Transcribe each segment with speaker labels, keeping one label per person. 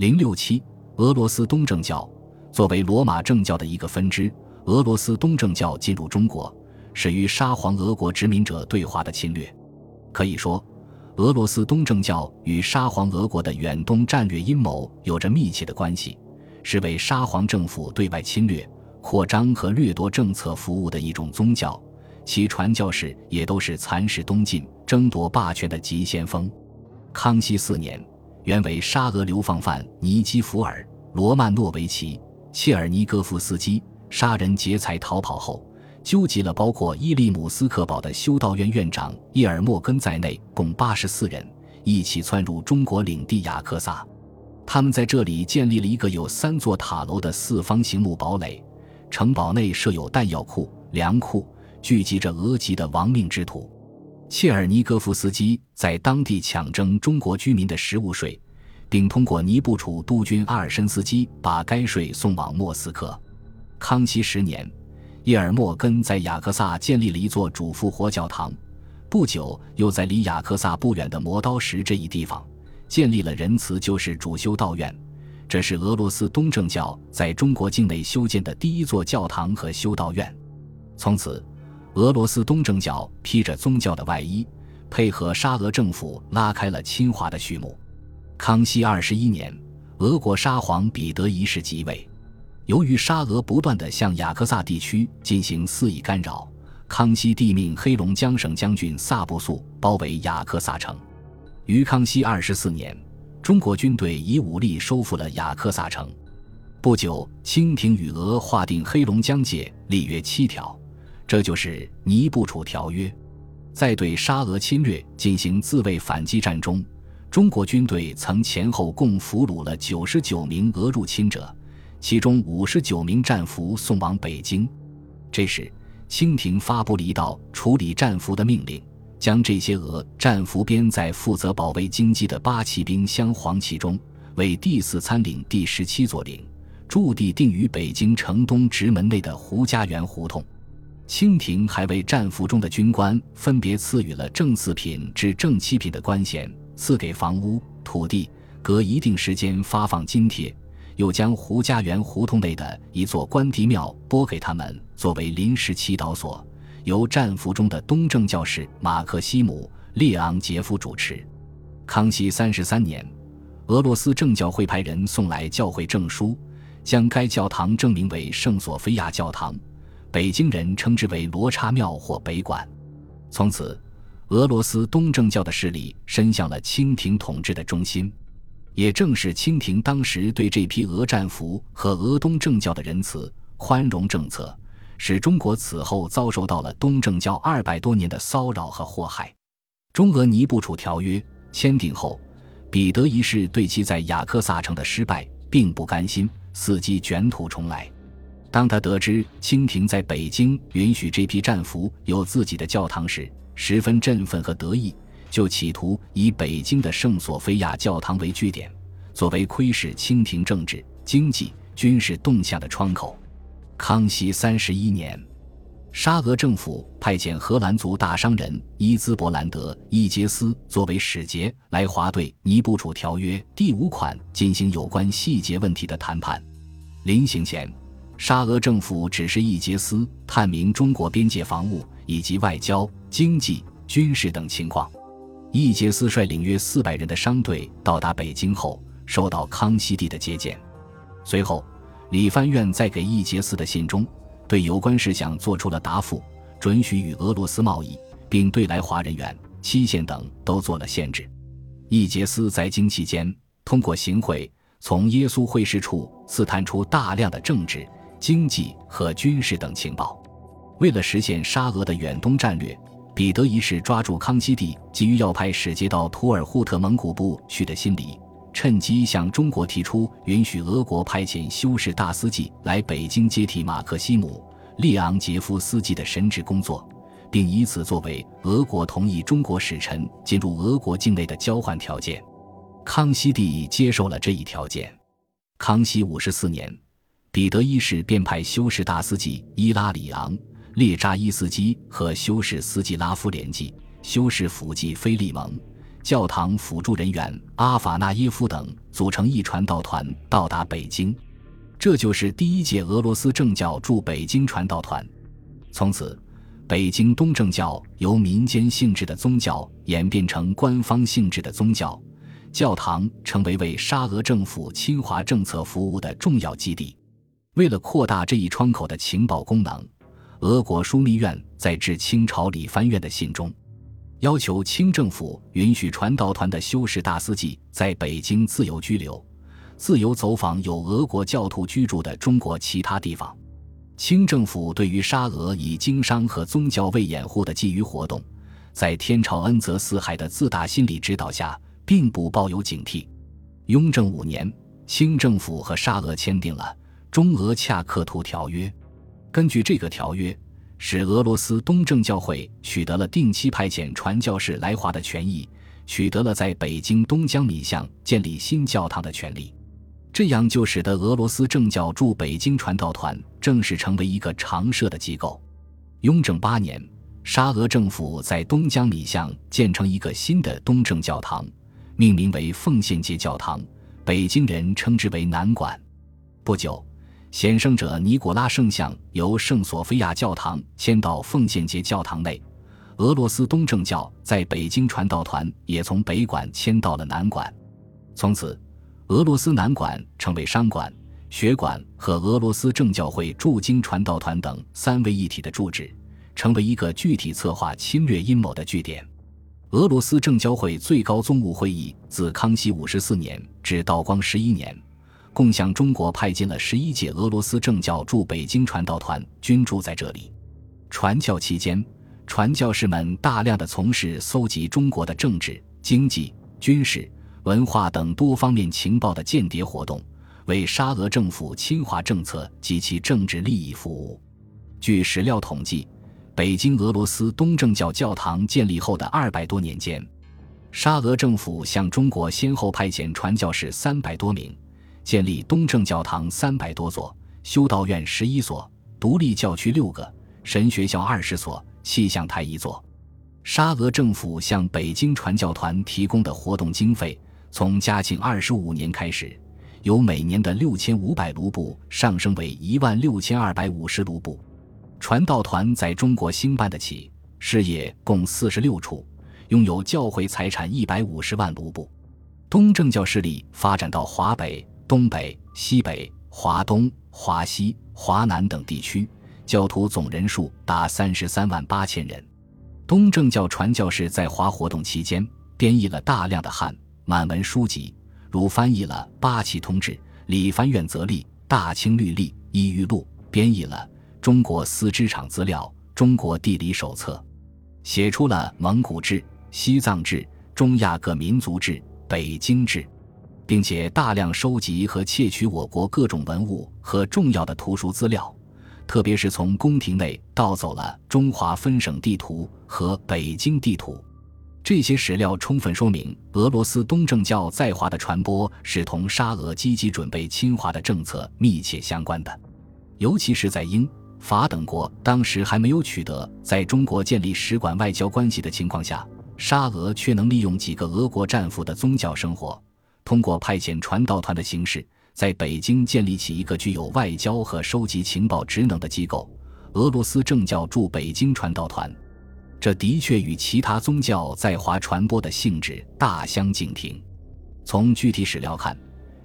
Speaker 1: 零六七，俄罗斯东正教作为罗马正教的一个分支，俄罗斯东正教进入中国，始于沙皇俄国殖民者对华的侵略。可以说，俄罗斯东正教与沙皇俄国的远东战略阴谋有着密切的关系，是为沙皇政府对外侵略、扩张和掠夺政策服务的一种宗教，其传教士也都是蚕食东晋、争夺霸权的急先锋。康熙四年。原为沙俄流放犯尼基福尔·罗曼诺维奇·切尔尼戈夫斯基杀人劫财逃跑后，纠集了包括伊利姆斯克堡的修道院院长叶尔莫根在内共八十四人，一起窜入中国领地雅克萨。他们在这里建立了一个有三座塔楼的四方形木堡垒，城堡内设有弹药库、粮库，聚集着俄籍的亡命之徒。切尔尼戈夫斯基在当地抢征中国居民的食物税，并通过尼布楚督军阿尔申斯基把该税送往莫斯科。康熙十年，叶尔莫根在雅克萨建立了一座主复活教堂，不久又在离雅克萨不远的磨刀石这一地方建立了仁慈救世主修道院，这是俄罗斯东正教在中国境内修建的第一座教堂和修道院。从此。俄罗斯东正教披着宗教的外衣，配合沙俄政府拉开了侵华的序幕。康熙二十一年，俄国沙皇彼得一世即位。由于沙俄不断地向雅克萨地区进行肆意干扰，康熙帝命黑龙江省将军萨布素包围雅克萨城。于康熙二十四年，中国军队以武力收复了雅克萨城。不久，清廷与俄划定黑龙江界，立约七条。这就是《尼布楚条约》。在对沙俄侵略进行自卫反击战中，中国军队曾前后共俘虏了九十九名俄入侵者，其中五十九名战俘送往北京。这时，清廷发布了一道处理战俘的命令，将这些俄战俘编在负责保卫京畿的八旗兵镶黄旗中，为第四参领第十七座领，驻地定于北京城东直门内的胡家园胡同。清廷还为战俘中的军官分别赐予了正四品至正七品的官衔，赐给房屋、土地，隔一定时间发放津贴，又将胡家园胡同内的一座关帝庙拨给他们作为临时祈祷所，由战俘中的东正教士马克西姆·列昂杰夫主持。康熙三十三年，俄罗斯正教会派人送来教会证书，将该教堂证明为圣索菲亚教堂。北京人称之为罗刹庙或北馆。从此，俄罗斯东正教的势力伸向了清廷统治的中心。也正是清廷当时对这批俄战俘和俄东正教的仁慈宽容政策，使中国此后遭受到了东正教二百多年的骚扰和祸害。中俄尼布楚条约签订后，彼得一世对其在雅克萨城的失败并不甘心，伺机卷土重来。当他得知清廷在北京允许这批战俘有自己的教堂时，十分振奋和得意，就企图以北京的圣索菲亚教堂为据点，作为窥视清廷政治、经济、军事动向的窗口。康熙三十一年，沙俄政府派遣荷兰族大商人伊兹伯兰德·伊杰斯作为使节来华对《尼布楚条约》第五款进行有关细节问题的谈判。临行前。沙俄政府指示易杰斯探明中国边界防务以及外交、经济、军事等情况。易杰斯率领约四百人的商队到达北京后，受到康熙帝的接见。随后，李藩院在给易杰斯的信中，对有关事项做出了答复，准许与俄罗斯贸易，并对来华人员、期限等都做了限制。易杰斯在京期间，通过行贿，从耶稣会士处刺探出大量的政治。经济和军事等情报，为了实现沙俄的远东战略，彼得一世抓住康熙帝急于要派使节到图尔扈特蒙古部去的心理，趁机向中国提出允许俄国派遣修士大司祭来北京接替马克西姆·列昂杰夫斯基的神职工作，并以此作为俄国同意中国使臣进入俄国境内的交换条件。康熙帝接受了这一条件。康熙五十四年。彼得一世便派修士大司祭伊拉里昂·列扎伊斯基和修士斯基拉夫联系，修士辅祭菲利蒙、教堂辅助人员阿法纳耶夫等组成一传道团到达北京。这就是第一届俄罗斯正教驻北京传道团。从此，北京东正教由民间性质的宗教演变成官方性质的宗教，教堂成为为沙俄政府侵华政策服务的重要基地。为了扩大这一窗口的情报功能，俄国枢密院在致清朝理藩院的信中，要求清政府允许传道团的修士大司祭在北京自由居留。自由走访有俄国教徒居住的中国其他地方。清政府对于沙俄以经商和宗教为掩护的觊觎活动，在天朝恩泽四海的自大心理指导下，并不抱有警惕。雍正五年，清政府和沙俄签订了《中俄恰克图条约》。根据这个条约，使俄罗斯东正教会取得了定期派遣传教士来华的权益，取得了在北京东江米巷建立新教堂的权利。这样就使得俄罗斯正教驻北京传道团正式成为一个常设的机构。雍正八年，沙俄政府在东江米巷建成一个新的东正教堂，命名为奉献节教堂，北京人称之为南馆。不久，显圣者尼古拉圣像由圣索菲亚教堂迁到奉献节教堂内，俄罗斯东正教在北京传道团也从北馆迁到了南馆，从此。俄罗斯南馆成为商馆、学馆和俄罗斯正教会驻京传道团等三位一体的住址，成为一个具体策划侵略阴谋的据点。俄罗斯正教会最高宗务会议自康熙五十四年至道光十一年，共向中国派进了十一届俄罗斯正教驻北京传道团，均住在这里。传教期间，传教士们大量的从事搜集中国的政治、经济、军事。文化等多方面情报的间谍活动，为沙俄政府侵华政策及其政治利益服务。据史料统计，北京俄罗斯东正教教堂建立后的二百多年间，沙俄政府向中国先后派遣传教士三百多名，建立东正教堂三百多座，修道院十一所，独立教区六个，神学校二十所，气象台一座。沙俄政府向北京传教团提供的活动经费。从嘉庆二十五年开始，由每年的六千五百卢布上升为一万六千二百五十卢布。传道团在中国兴办得起，事业共四十六处，拥有教会财产一百五十万卢布。东正教势力发展到华北、东北、西北、华东、华西、华南等地区，教徒总人数达三十三万八千人。东正教传教士在华活动期间，编译了大量的汉。满文书籍，如翻译了《八旗通志》《李藩院则例》《大清律例》《异域录》，编译了《中国丝织厂资料》《中国地理手册》，写出了《蒙古志》《西藏志》《中亚各民族志》《北京志》，并且大量收集和窃取我国各种文物和重要的图书资料，特别是从宫廷内盗走了中华分省地图和北京地图。这些史料充分说明，俄罗斯东正教在华的传播是同沙俄积极准备侵华的政策密切相关的。尤其是在英法等国当时还没有取得在中国建立使馆外交关系的情况下，沙俄却能利用几个俄国战俘的宗教生活，通过派遣传道团的形式，在北京建立起一个具有外交和收集情报职能的机构——俄罗斯正教驻北京传道团。这的确与其他宗教在华传播的性质大相径庭。从具体史料看，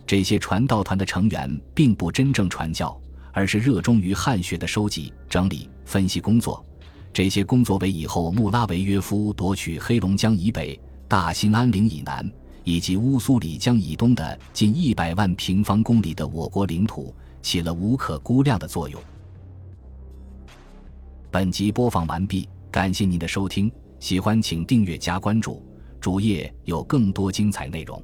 Speaker 1: 这些传道团的成员并不真正传教，而是热衷于汉学的收集、整理、分析工作。这些工作为以后穆拉维约夫夺取黑龙江以北、大兴安岭以南以及乌苏里江以东的近一百万平方公里的我国领土起了无可估量的作用。本集播放完毕。感谢您的收听，喜欢请订阅加关注，主页有更多精彩内容。